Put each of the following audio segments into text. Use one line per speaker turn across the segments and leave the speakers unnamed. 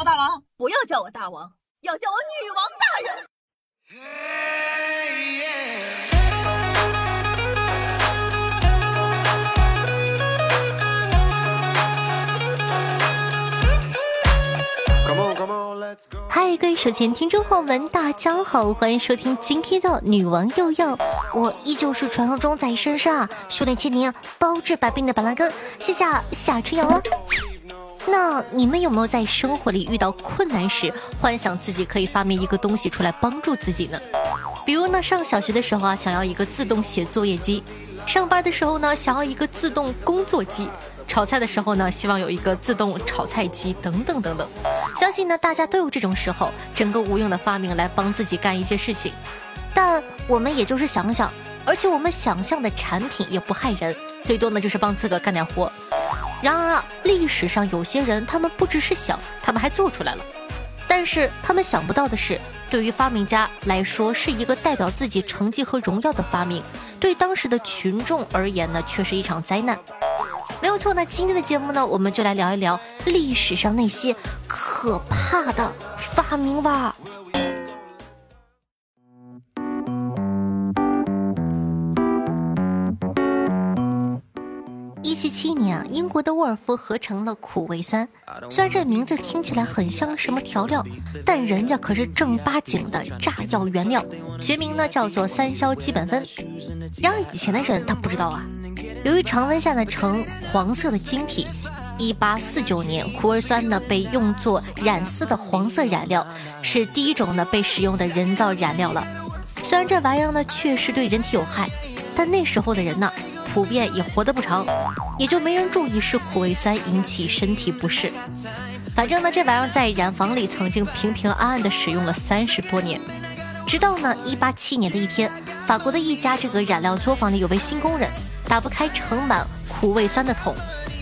我大王，
不要叫我大王，要叫我女王大人。
嗨，各位手前听众朋友们，大家好，欢迎收听今天的《女王又要》，我依旧是传说中在深山啊修炼千年、包治百病的板蓝根，谢谢夏春阳啊。那你们有没有在生活里遇到困难时，幻想自己可以发明一个东西出来帮助自己呢？比如呢，上小学的时候啊，想要一个自动写作业机；上班的时候呢，想要一个自动工作机；炒菜的时候呢，希望有一个自动炒菜机，等等等等。相信呢，大家都有这种时候，整个无用的发明来帮自己干一些事情。但我们也就是想想，而且我们想象的产品也不害人，最多呢就是帮自个干点活。然而啊，历史上有些人，他们不只是想，他们还做出来了。但是他们想不到的是，对于发明家来说，是一个代表自己成绩和荣耀的发明；对当时的群众而言呢，却是一场灾难。没有错，那今天的节目呢，我们就来聊一聊历史上那些可怕的发明吧。七年啊，英国的沃尔夫合成了苦味酸。虽然这名字听起来很像什么调料，但人家可是正八经的炸药原料，学名呢叫做三硝基苯酚。然而以前的人他不知道啊，由于常温下呢呈黄色的晶体，一八四九年苦味酸呢被用作染丝的黄色染料，是第一种呢被使用的人造染料了。虽然这玩意儿呢确实对人体有害，但那时候的人呢。普遍也活得不长，也就没人注意是苦味酸引起身体不适。反正呢，这玩意儿在染房里曾经平平安安的使用了三十多年，直到呢一八七年的一天，法国的一家这个染料作坊里有位新工人打不开盛满苦味酸的桶，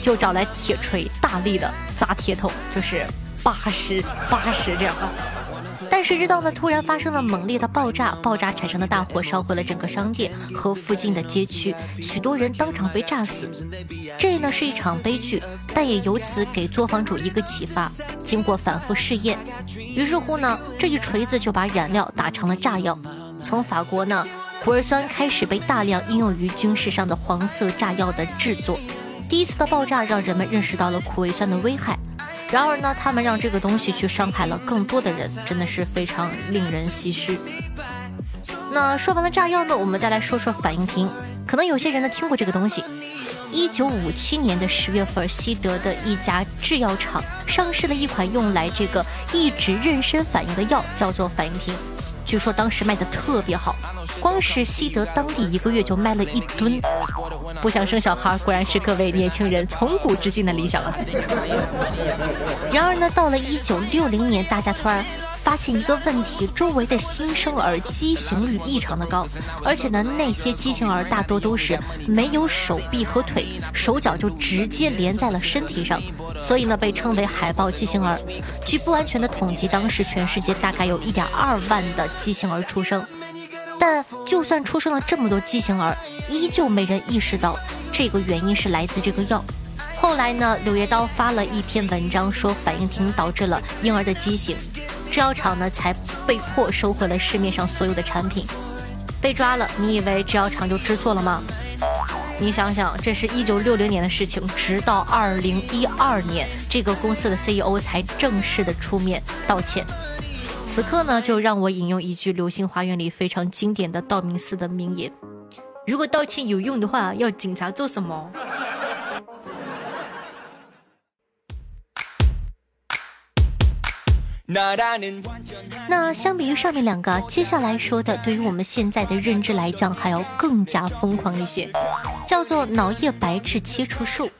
就找来铁锤大力的砸铁桶，就是八十八十这样。但谁知道呢？突然发生了猛烈的爆炸，爆炸产生的大火烧毁了整个商店和附近的街区，许多人当场被炸死。这呢是一场悲剧，但也由此给作坊主一个启发。经过反复试验，于是乎呢，这一锤子就把染料打成了炸药。从法国呢，苦味酸开始被大量应用于军事上的黄色炸药的制作。第一次的爆炸让人们认识到了苦味酸的危害。然而呢，他们让这个东西去伤害了更多的人，真的是非常令人唏嘘。那说完了炸药呢，我们再来说说反应瓶。可能有些人呢听过这个东西。一九五七年的十月份，西德的一家制药厂上市了一款用来这个抑制妊娠反应的药，叫做反应瓶。据说当时卖的特别好，光是西德当地一个月就卖了一吨。不想生小孩，果然是各位年轻人从古至今的理想啊。然而呢，到了一九六零年，大家突然。发现一个问题：周围的新生儿畸形率异常的高，而且呢，那些畸形儿大多都是没有手臂和腿，手脚就直接连在了身体上，所以呢，被称为海豹畸形儿。据不完全的统计，当时全世界大概有一点二万的畸形儿出生，但就算出生了这么多畸形儿，依旧没人意识到这个原因是来自这个药。后来呢，柳叶刀发了一篇文章，说反应停导致了婴儿的畸形。制药厂呢才被迫收回了市面上所有的产品，被抓了。你以为制药厂就知错了吗？你想想，这是一九六零年的事情，直到二零一二年，这个公司的 CEO 才正式的出面道歉。此刻呢，就让我引用一句《流星花园》里非常经典的道明寺的名言：如果道歉有用的话，要警察做什么？那相比于上面两个，接下来说的，对于我们现在的认知来讲，还要更加疯狂一些，叫做脑叶白质切除术。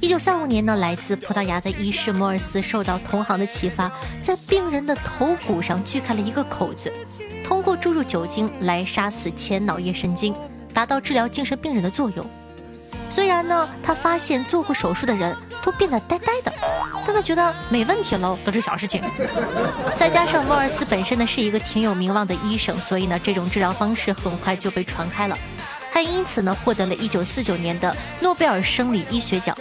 一九三五年呢，来自葡萄牙的医师摩尔斯受到同行的启发，在病人的头骨上锯开了一个口子，通过注入酒精来杀死前脑叶神经，达到治疗精神病人的作用。虽然呢，他发现做过手术的人都变得呆呆的，但他觉得没问题喽，都是小事情。再加上莫尔斯本身呢是一个挺有名望的医生，所以呢这种治疗方式很快就被传开了，他因此呢获得了一九四九年的诺贝尔生理医学奖。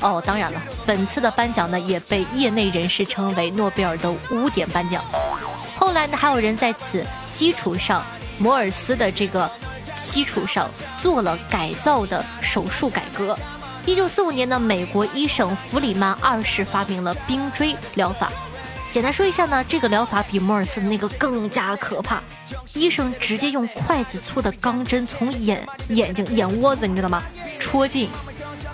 哦，当然了，本次的颁奖呢也被业内人士称为诺贝尔的污点颁奖。后来呢，还有人在此基础上，摩尔斯的这个基础上做了改造的手术改革。一九四五年呢，美国医生弗里曼二世发明了冰锥疗法。简单说一下呢，这个疗法比摩尔斯那个更加可怕。医生直接用筷子粗的钢针从眼眼睛眼窝子，你知道吗？戳进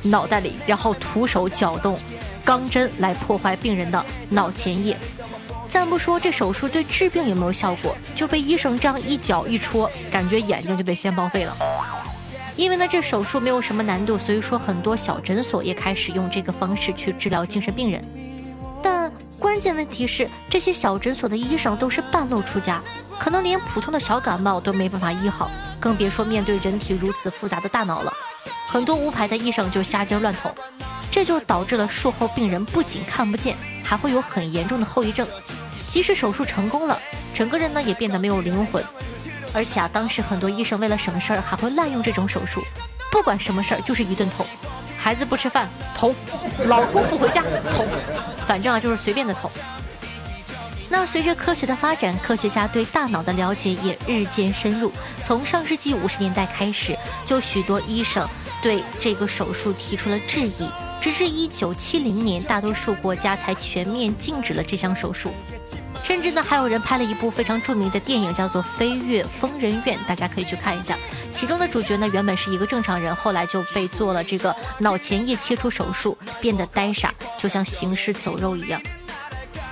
脑袋里，然后徒手搅动钢针来破坏病人的脑前叶。暂不说这手术对治病有没有效果，就被医生这样一搅一戳，感觉眼睛就得先报废了。因为呢，这手术没有什么难度，所以说很多小诊所也开始用这个方式去治疗精神病人。关键问题是，这些小诊所的医生都是半路出家，可能连普通的小感冒都没办法医好，更别说面对人体如此复杂的大脑了。很多无牌的医生就瞎劲乱捅，这就导致了术后病人不仅看不见，还会有很严重的后遗症。即使手术成功了，整个人呢也变得没有灵魂。而且啊，当时很多医生为了省事儿，还会滥用这种手术，不管什么事儿就是一顿捅，孩子不吃饭捅，老公不回家捅，反正啊就是随便的捅。那随着科学的发展，科学家对大脑的了解也日渐深入。从上世纪五十年代开始，就许多医生对这个手术提出了质疑，直至一九七零年，大多数国家才全面禁止了这项手术。甚至呢，还有人拍了一部非常著名的电影，叫做《飞越疯人院》，大家可以去看一下。其中的主角呢，原本是一个正常人，后来就被做了这个脑前叶切除手术，变得呆傻，就像行尸走肉一样。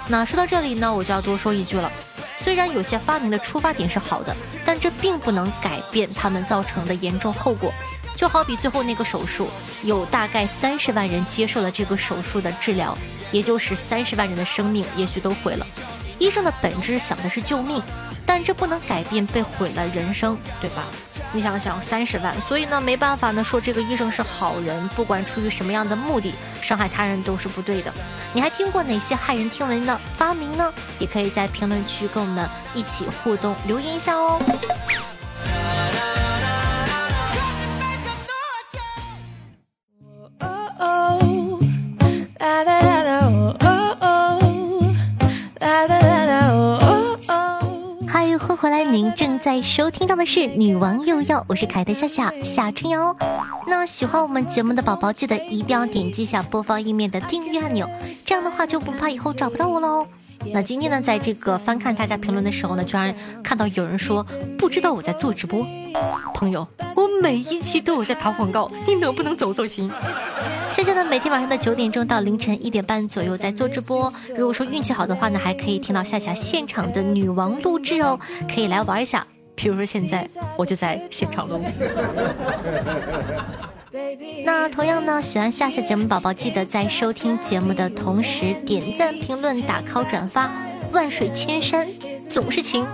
那说到这里呢，我就要多说一句了。虽然有些发明的出发点是好的，但这并不能改变他们造成的严重后果。就好比最后那个手术，有大概三十万人接受了这个手术的治疗，也就是三十万人的生命也许都毁了。医生的本质想的是救命，但这不能改变被毁了人生，对吧？你想想，三十万，所以呢，没办法呢，说这个医生是好人，不管出于什么样的目的，伤害他人都是不对的。你还听过哪些骇人听闻的发明呢？也可以在评论区跟我们一起互动留言一下哦。收听到的是《女王又要》，我是凯的夏夏夏春瑶。那喜欢我们节目的宝宝，记得一定要点击一下播放页面的订阅按钮，这样的话就不怕以后找不到我喽。那今天呢，在这个翻看大家评论的时候呢，居然看到有人说不知道我在做直播。朋友，我每一期都有在打广告，你能不能走走心？夏夏呢，每天晚上的九点钟到凌晨一点半左右在做直播。如果说运气好的话呢，还可以听到夏夏现场的女王录制哦，可以来玩一下。比如说现在我就在现场录。那同样呢，喜欢夏夏节目宝宝，记得在收听节目的同时点赞、评论、打 call、转发，万水千山总是情，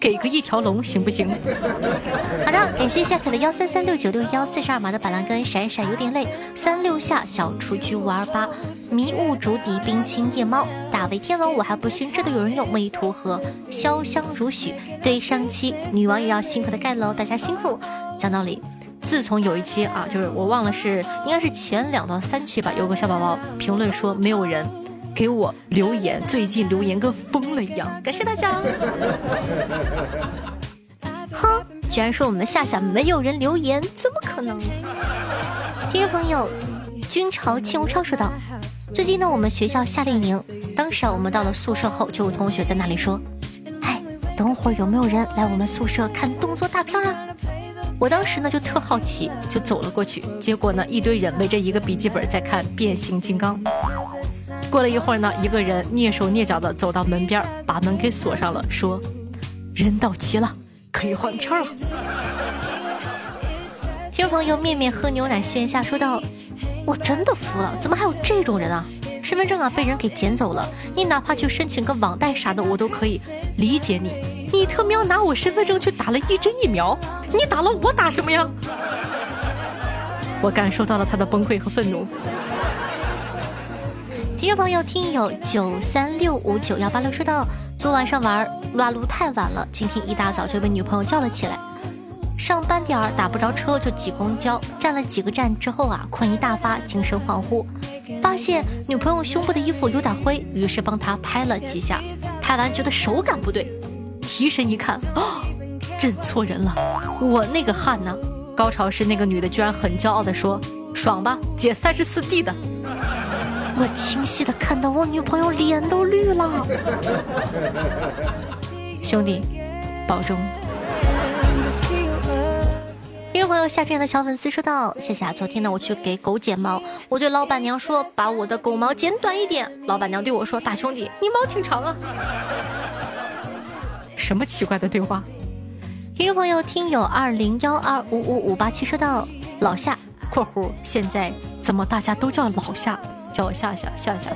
给个一条龙行不行？好的，感谢夏可的幺三三六九六幺四十二码的板蓝根闪闪有点累，三六下小雏菊五二八迷雾竹笛冰清夜猫大威天龙我还不信，这都有人用美图和潇湘如许。对上期女王也要辛苦的盖楼，大家辛苦。讲道理。自从有一期啊，就是我忘了是应该是前两到三期吧，有个小宝宝评论说没有人给我留言，最近留言跟疯了一样，感谢大家。哼，居然说我们夏夏没有人留言，怎么可能？听众朋友，君朝庆无超说道：最近呢，我们学校夏令营，当时啊，我们到了宿舍后，就有同学在那里说，哎，等会儿有没有人来我们宿舍看动作大片啊？我当时呢就特好奇，就走了过去。结果呢，一堆人围着一个笔记本在看变形金刚。过了一会儿呢，一个人蹑手蹑脚的走到门边，把门给锁上了，说：“人到齐了，可以换片了。”听众朋友面面喝牛奶炫下说道：“我真的服了，怎么还有这种人啊？身份证啊被人给捡走了，你哪怕去申请个网贷啥的，我都可以理解你。”你特喵拿我身份证去打了一针疫苗，你打了我打什么呀？我感受到了他的崩溃和愤怒。听众朋友，听友九三六五九幺八六说道：昨晚上玩撸啊撸太晚了，今天一大早就被女朋友叫了起来。上班点儿打不着车就挤公交，站了几个站之后啊，困一大发，精神恍惚。发现女朋友胸部的衣服有点灰，于是帮她拍了几下，拍完觉得手感不对，提神一看，啊，认错人了，我那个汗呢？高潮时那个女的居然很骄傲地说：“爽吧，姐三十四 D 的。”我清晰的看到我女朋友脸都绿了，兄弟，保重。听众朋友夏天的小粉丝说道：“谢谢啊，昨天呢我去给狗剪毛，我对老板娘说把我的狗毛剪短一点，老板娘对我说大兄弟你毛挺长啊，什么奇怪的对话？”听众朋友听友二零幺二五五五八七说道：“老夏（括弧现在怎么大家都叫老夏？叫我夏夏夏夏。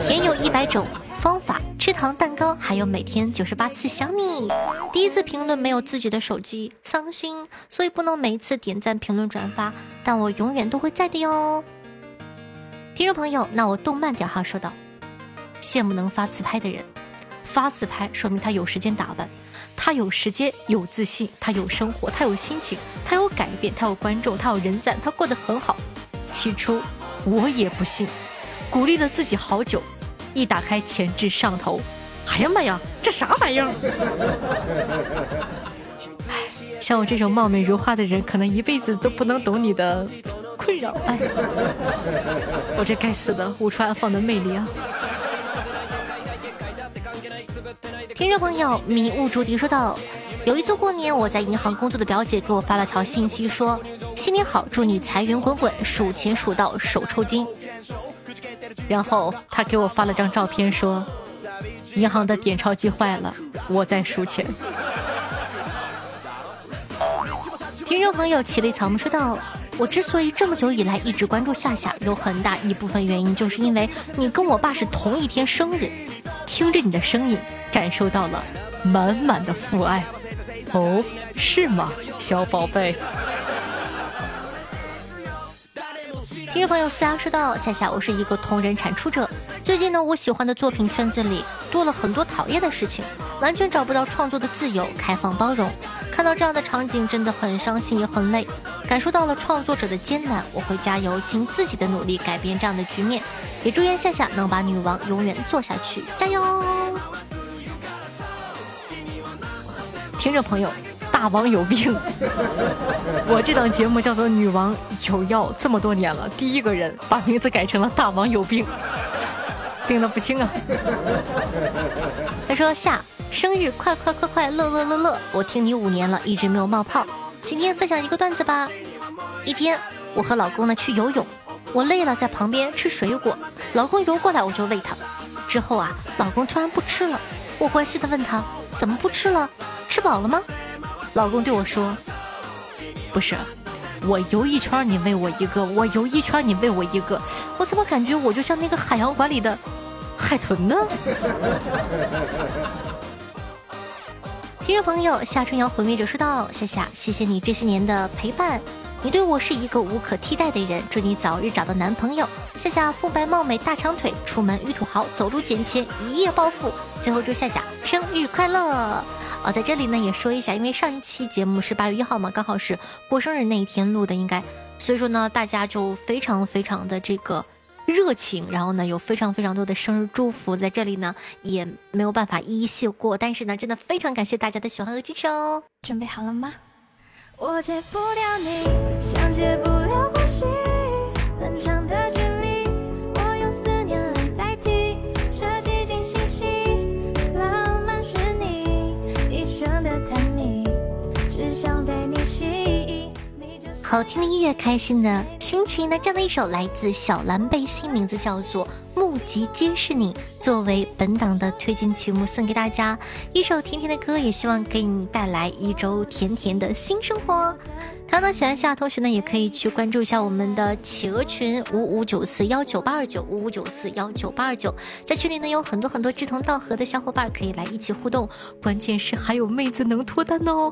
甜有一百种方法，吃糖蛋糕，还有每天九十八次想你。第一次评论没有自己的手机，伤心，所以不能每一次点赞、评论、转发，但我永远都会在的哟。听众朋友，那我动慢点哈，说道：羡慕能发自拍的人，发自拍说明他有时间打扮，他有时间有自信，他有生活，他有心情，他有改变，他有观众，他有人赞，他过得很好。起初。我也不信，鼓励了自己好久，一打开前置上头，哎呀妈呀，这啥玩意儿？像我这种貌美如花的人，可能一辈子都不能懂你的困扰。哎，我这该死的无处安放的魅力啊！听众朋友，迷雾竹笛说道：“有一次过年，我在银行工作的表姐给我发了条信息，说你好，祝你财源滚滚，数钱数到手抽筋。然后他给我发了张照片，说银行的点钞机坏了，我在数钱。听众朋友，奇类草木说道：“我之所以这么久以来一直关注夏夏，有很大一部分原因就是因为你跟我爸是同一天生日，听着你的声音。”感受到了满满的父爱，哦，是吗，小宝贝？听众朋友，思阳说道：“夏夏，我是一个同人产出者。最近呢，我喜欢的作品圈子里多了很多讨厌的事情，完全找不到创作的自由、开放包容。看到这样的场景，真的很伤心，也很累。感受到了创作者的艰难，我会加油，尽自己的努力改变这样的局面。也祝愿夏夏能把女王永远做下去，加油！”听众朋友，大王有病！我这档节目叫做《女王有药》，这么多年了，第一个人把名字改成了“大王有病”，病得不轻啊！他说：“夏生日快快快快乐乐乐乐！我听你五年了，一直没有冒泡，今天分享一个段子吧。一天，我和老公呢去游泳，我累了，在旁边吃水果，老公游过来，我就喂他。之后啊，老公突然不吃了，我关心的问他。”怎么不吃了？吃饱了吗？老公对我说：“不是，我游一圈你喂我一个，我游一圈你喂我一个，我怎么感觉我就像那个海洋馆里的海豚呢？” 听众朋友，夏春瑶毁灭者说道：“夏夏，谢谢你这些年的陪伴。”你对我是一个无可替代的人，祝你早日找到男朋友。夏夏肤白貌美大长腿，出门遇土豪，走路捡钱一夜暴富。最后祝夏夏生日快乐！哦，在这里呢也说一下，因为上一期节目是八月一号嘛，刚好是过生日那一天录的，应该，所以说呢大家就非常非常的这个热情，然后呢有非常非常多的生日祝福，在这里呢也没有办法一一谢过，但是呢真的非常感谢大家的喜欢和支持哦。准备好了吗？我戒不掉你，像戒不了呼吸，很长的距离，我用思念来代替，设计进星星，浪漫是你一生的甜蜜，只想被你吸引。好听的音乐，开心的心情呢？这样的一首来自小蓝背心，名字叫做《目及皆是你》，作为本档的推荐曲目送给大家。一首甜甜的歌，也希望给你带来一周甜甜的新生活。同样呢，喜欢夏同学呢，也可以去关注一下我们的企鹅群五五九四幺九八二九五五九四幺九八二九，在群里呢有很多很多志同道合的小伙伴可以来一起互动，关键是还有妹子能脱单哦。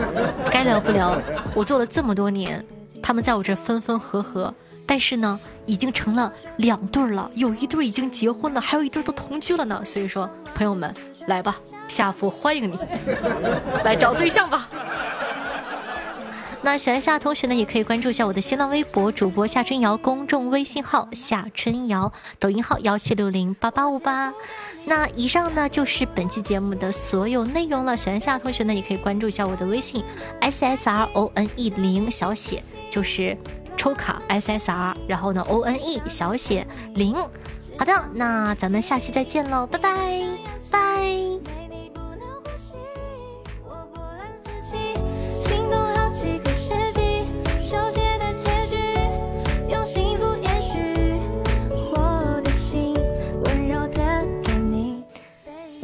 该聊不聊？我做了这么多年。他们在我这分分合合，但是呢，已经成了两对了，有一对已经结婚了，还有一对都同居了呢。所以说，朋友们，来吧，夏父欢迎你，来找对象吧。那喜欢夏同学呢，也可以关注一下我的新浪微博主播夏春瑶，公众微信号夏春瑶，抖音号幺七六零八八五八。那以上呢就是本期节目的所有内容了。喜欢夏同学呢，也可以关注一下我的微信 s s r o n e 零小写，就是抽卡 s s r，然后呢 o n e 小写零。好的，那咱们下期再见喽，拜拜拜。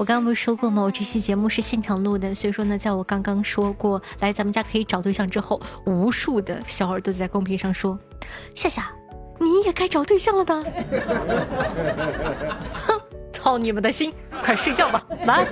我刚刚不是说过吗？我这期节目是现场录的，所以说呢，在我刚刚说过来咱们家可以找对象之后，无数的小耳朵在公屏上说：“夏夏，你也该找对象了呢？”哼，操你们的心，快睡觉吧，晚安。